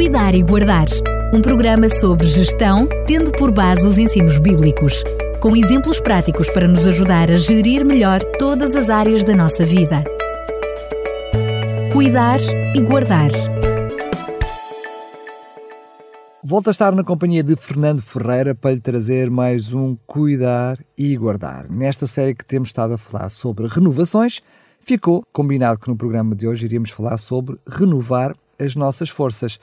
Cuidar e Guardar, um programa sobre gestão, tendo por base os ensinos bíblicos, com exemplos práticos para nos ajudar a gerir melhor todas as áreas da nossa vida. Cuidar e Guardar. Volto a estar na companhia de Fernando Ferreira para lhe trazer mais um Cuidar e Guardar. Nesta série que temos estado a falar sobre renovações, ficou combinado que no programa de hoje iríamos falar sobre renovar as nossas forças.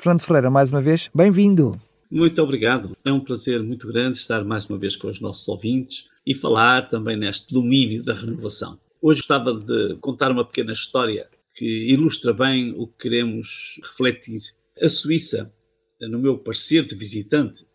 Fernando Ferreira, mais uma vez, bem-vindo. Muito obrigado. É um prazer muito grande estar mais uma vez com os nossos ouvintes e falar também neste domínio da renovação. Hoje gostava de contar uma pequena história que ilustra bem o que queremos refletir. A Suíça, no meu parecer de visitante,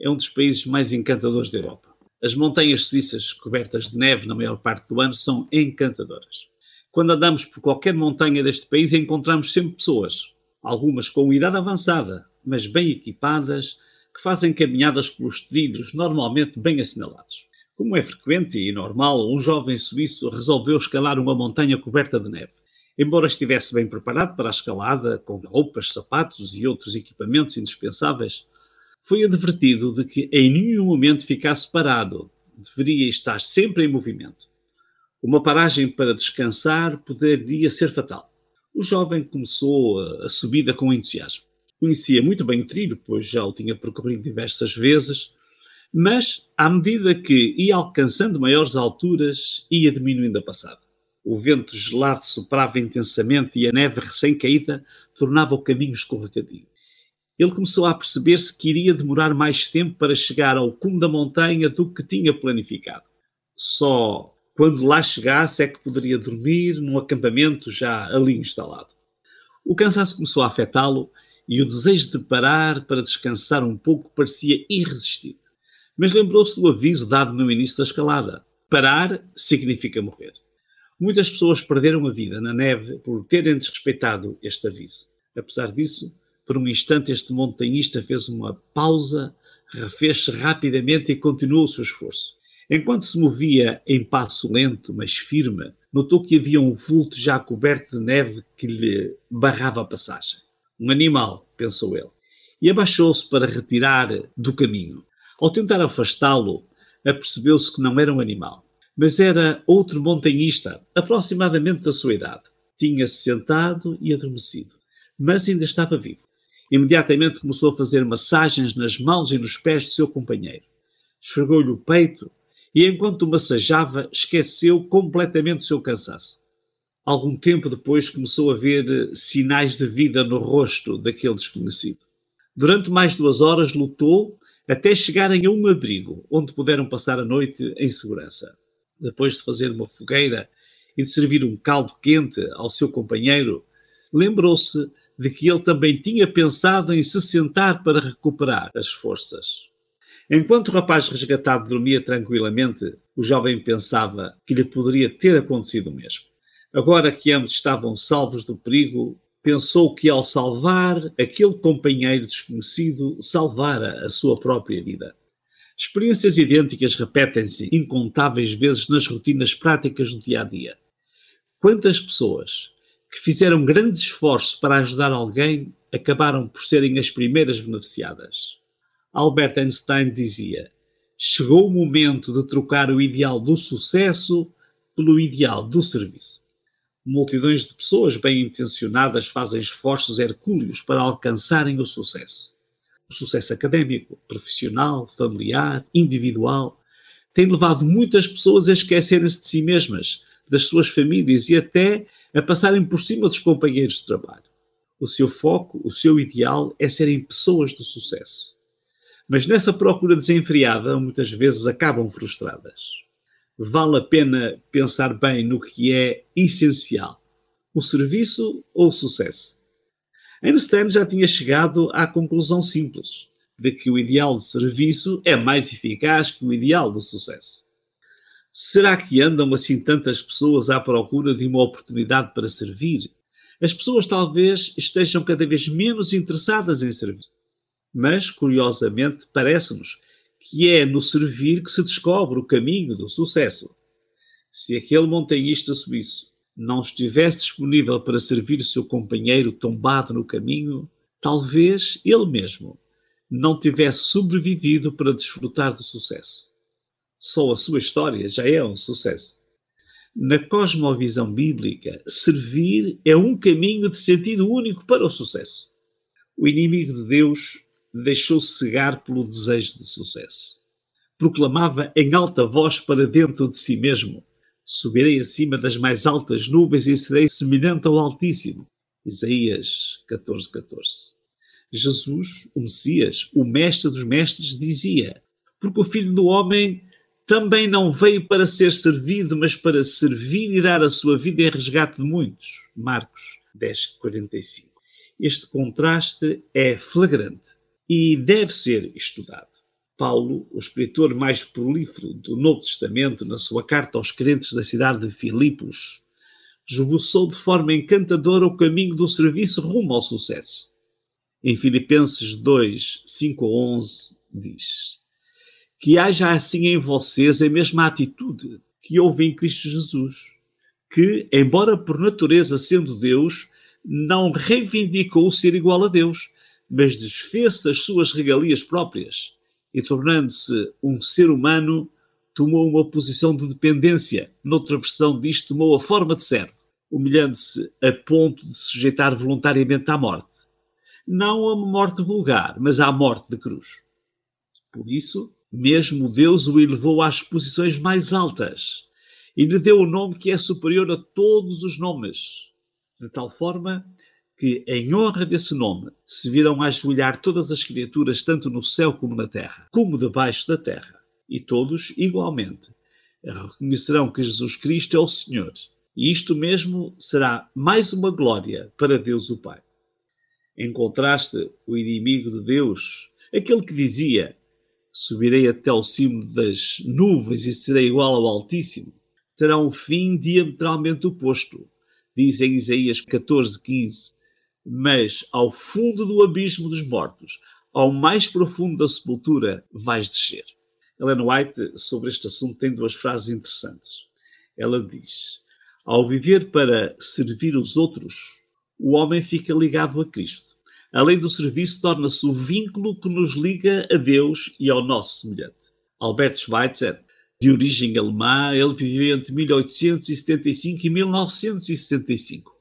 é um dos países mais encantadores da Europa. As montanhas suíças cobertas de neve na maior parte do ano são encantadoras. Quando andamos por qualquer montanha deste país, encontramos sempre pessoas, algumas com idade avançada, mas bem equipadas, que fazem caminhadas pelos trilhos, normalmente bem assinalados. Como é frequente e normal, um jovem suíço resolveu escalar uma montanha coberta de neve. Embora estivesse bem preparado para a escalada, com roupas, sapatos e outros equipamentos indispensáveis, foi advertido de que em nenhum momento ficasse parado, deveria estar sempre em movimento. Uma paragem para descansar poderia ser fatal. O jovem começou a subida com entusiasmo. Conhecia muito bem o trilho, pois já o tinha percorrido diversas vezes, mas, à medida que ia alcançando maiores alturas, ia diminuindo a passada. O vento gelado soprava intensamente e a neve recém-caída tornava o caminho escorregadio. Ele começou a perceber-se que iria demorar mais tempo para chegar ao cume da montanha do que tinha planificado. Só quando lá chegasse é que poderia dormir num acampamento já ali instalado. O cansaço começou a afetá-lo e o desejo de parar para descansar um pouco parecia irresistível. Mas lembrou-se do aviso dado no início da escalada: parar significa morrer. Muitas pessoas perderam a vida na neve por terem desrespeitado este aviso. Apesar disso, por um instante este montanhista fez uma pausa, refez-se rapidamente e continuou o seu esforço. Enquanto se movia em passo lento, mas firme, notou que havia um vulto já coberto de neve que lhe barrava a passagem. Um animal, pensou ele, e abaixou-se para retirar do caminho. Ao tentar afastá-lo, apercebeu-se que não era um animal, mas era outro montanhista, aproximadamente da sua idade. Tinha-se sentado e adormecido, mas ainda estava vivo. Imediatamente começou a fazer massagens nas mãos e nos pés de seu companheiro. Esfregou-lhe o peito e enquanto massajava, esqueceu completamente o seu cansaço. Algum tempo depois começou a ver eh, sinais de vida no rosto daquele desconhecido. Durante mais duas horas lutou até chegarem a um abrigo onde puderam passar a noite em segurança. Depois de fazer uma fogueira e de servir um caldo quente ao seu companheiro, lembrou-se de que ele também tinha pensado em se sentar para recuperar as forças. Enquanto o rapaz resgatado dormia tranquilamente, o jovem pensava que lhe poderia ter acontecido o mesmo. Agora que ambos estavam salvos do perigo, pensou que ao salvar aquele companheiro desconhecido, salvara a sua própria vida. Experiências idênticas repetem-se incontáveis vezes nas rotinas práticas do dia a dia. Quantas pessoas que fizeram grandes esforços para ajudar alguém acabaram por serem as primeiras beneficiadas? Albert Einstein dizia: chegou o momento de trocar o ideal do sucesso pelo ideal do serviço. Multidões de pessoas bem intencionadas fazem esforços hercúleos para alcançarem o sucesso. O sucesso académico, profissional, familiar, individual, tem levado muitas pessoas a esquecerem-se de si mesmas, das suas famílias e até a passarem por cima dos companheiros de trabalho. O seu foco, o seu ideal é serem pessoas do sucesso mas nessa procura desenfreada muitas vezes acabam frustradas. Vale a pena pensar bem no que é essencial: o serviço ou o sucesso. Einstein já tinha chegado à conclusão simples de que o ideal de serviço é mais eficaz que o ideal de sucesso. Será que andam assim tantas pessoas à procura de uma oportunidade para servir? As pessoas talvez estejam cada vez menos interessadas em servir. Mas, curiosamente, parece-nos que é no servir que se descobre o caminho do sucesso. Se aquele montanhista suíço não estivesse disponível para servir o seu companheiro tombado no caminho, talvez ele mesmo não tivesse sobrevivido para desfrutar do sucesso. Só a sua história já é um sucesso. Na cosmovisão bíblica, servir é um caminho de sentido único para o sucesso. O inimigo de Deus deixou-se cegar pelo desejo de sucesso. Proclamava em alta voz para dentro de si mesmo: Subirei acima das mais altas nuvens e serei semelhante ao Altíssimo. Isaías 14, 14. Jesus, o Messias, o Mestre dos Mestres, dizia: Porque o Filho do Homem também não veio para ser servido, mas para servir e dar a sua vida em resgate de muitos. Marcos 10, 45. Este contraste é flagrante e deve ser estudado. Paulo, o escritor mais prolífero do Novo Testamento, na sua carta aos crentes da cidade de Filipos, esboçou de forma encantadora o caminho do serviço rumo ao sucesso. Em Filipenses 2, 5 a 11, diz: Que haja assim em vocês a mesma atitude que houve em Cristo Jesus, que, embora por natureza sendo Deus, não reivindicou ser igual a Deus, mas desfez as suas regalias próprias e, tornando-se um ser humano, tomou uma posição de dependência. Noutra versão disto, tomou a forma de servo, humilhando-se a ponto de se sujeitar voluntariamente à morte. Não a morte vulgar, mas à morte de cruz. Por isso, mesmo Deus o elevou às posições mais altas e lhe deu o nome que é superior a todos os nomes, de tal forma que, em honra desse nome, se viram ajoelhar todas as criaturas, tanto no céu como na terra, como debaixo da terra, e todos, igualmente, reconhecerão que Jesus Cristo é o Senhor. E isto mesmo será mais uma glória para Deus o Pai. Em contraste, o inimigo de Deus, aquele que dizia: Subirei até ao cimo das nuvens e serei igual ao Altíssimo, terá um fim diametralmente oposto. Diz em Isaías 14, 15: Mas ao fundo do abismo dos mortos, ao mais profundo da sepultura, vais descer. Ellen White, sobre este assunto, tem duas frases interessantes. Ela diz: Ao viver para servir os outros, o homem fica ligado a Cristo. Além do serviço, torna-se o vínculo que nos liga a Deus e ao nosso semelhante. Albert Schweitzer, de origem alemã, ele viveu entre 1875 e 1965.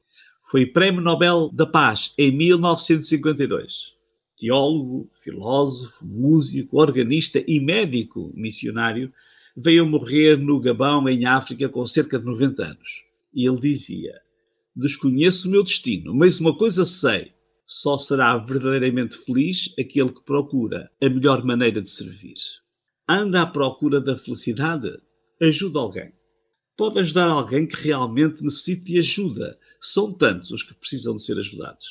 Foi Prémio Nobel da Paz em 1952. Teólogo, filósofo, músico, organista e médico missionário, veio morrer no Gabão, em África, com cerca de 90 anos. E ele dizia: Desconheço o meu destino, mas uma coisa sei: só será verdadeiramente feliz aquele que procura a melhor maneira de servir. Anda à procura da felicidade? Ajuda alguém. Pode ajudar alguém que realmente necessite de ajuda. São tantos os que precisam de ser ajudados.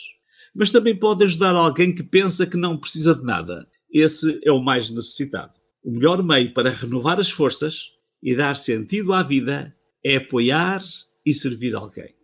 Mas também pode ajudar alguém que pensa que não precisa de nada. Esse é o mais necessitado. O melhor meio para renovar as forças e dar sentido à vida é apoiar e servir alguém.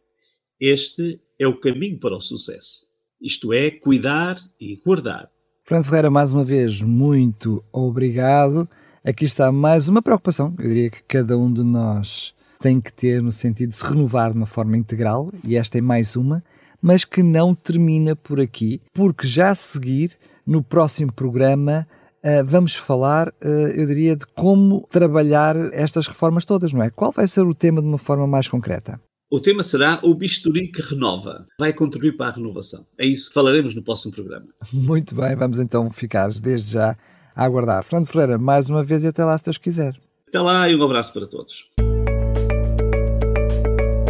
Este é o caminho para o sucesso. Isto é, cuidar e guardar. Fernando Ferreira, mais uma vez, muito obrigado. Aqui está mais uma preocupação, eu diria que cada um de nós tem que ter no sentido de se renovar de uma forma integral, e esta é mais uma, mas que não termina por aqui, porque já a seguir, no próximo programa, uh, vamos falar, uh, eu diria, de como trabalhar estas reformas todas, não é? Qual vai ser o tema de uma forma mais concreta? O tema será o bisturi que renova. Vai contribuir para a renovação. É isso que falaremos no próximo programa. Muito bem, vamos então ficar desde já a aguardar. Fernando Ferreira, mais uma vez e até lá se Deus quiser. Até lá e um abraço para todos.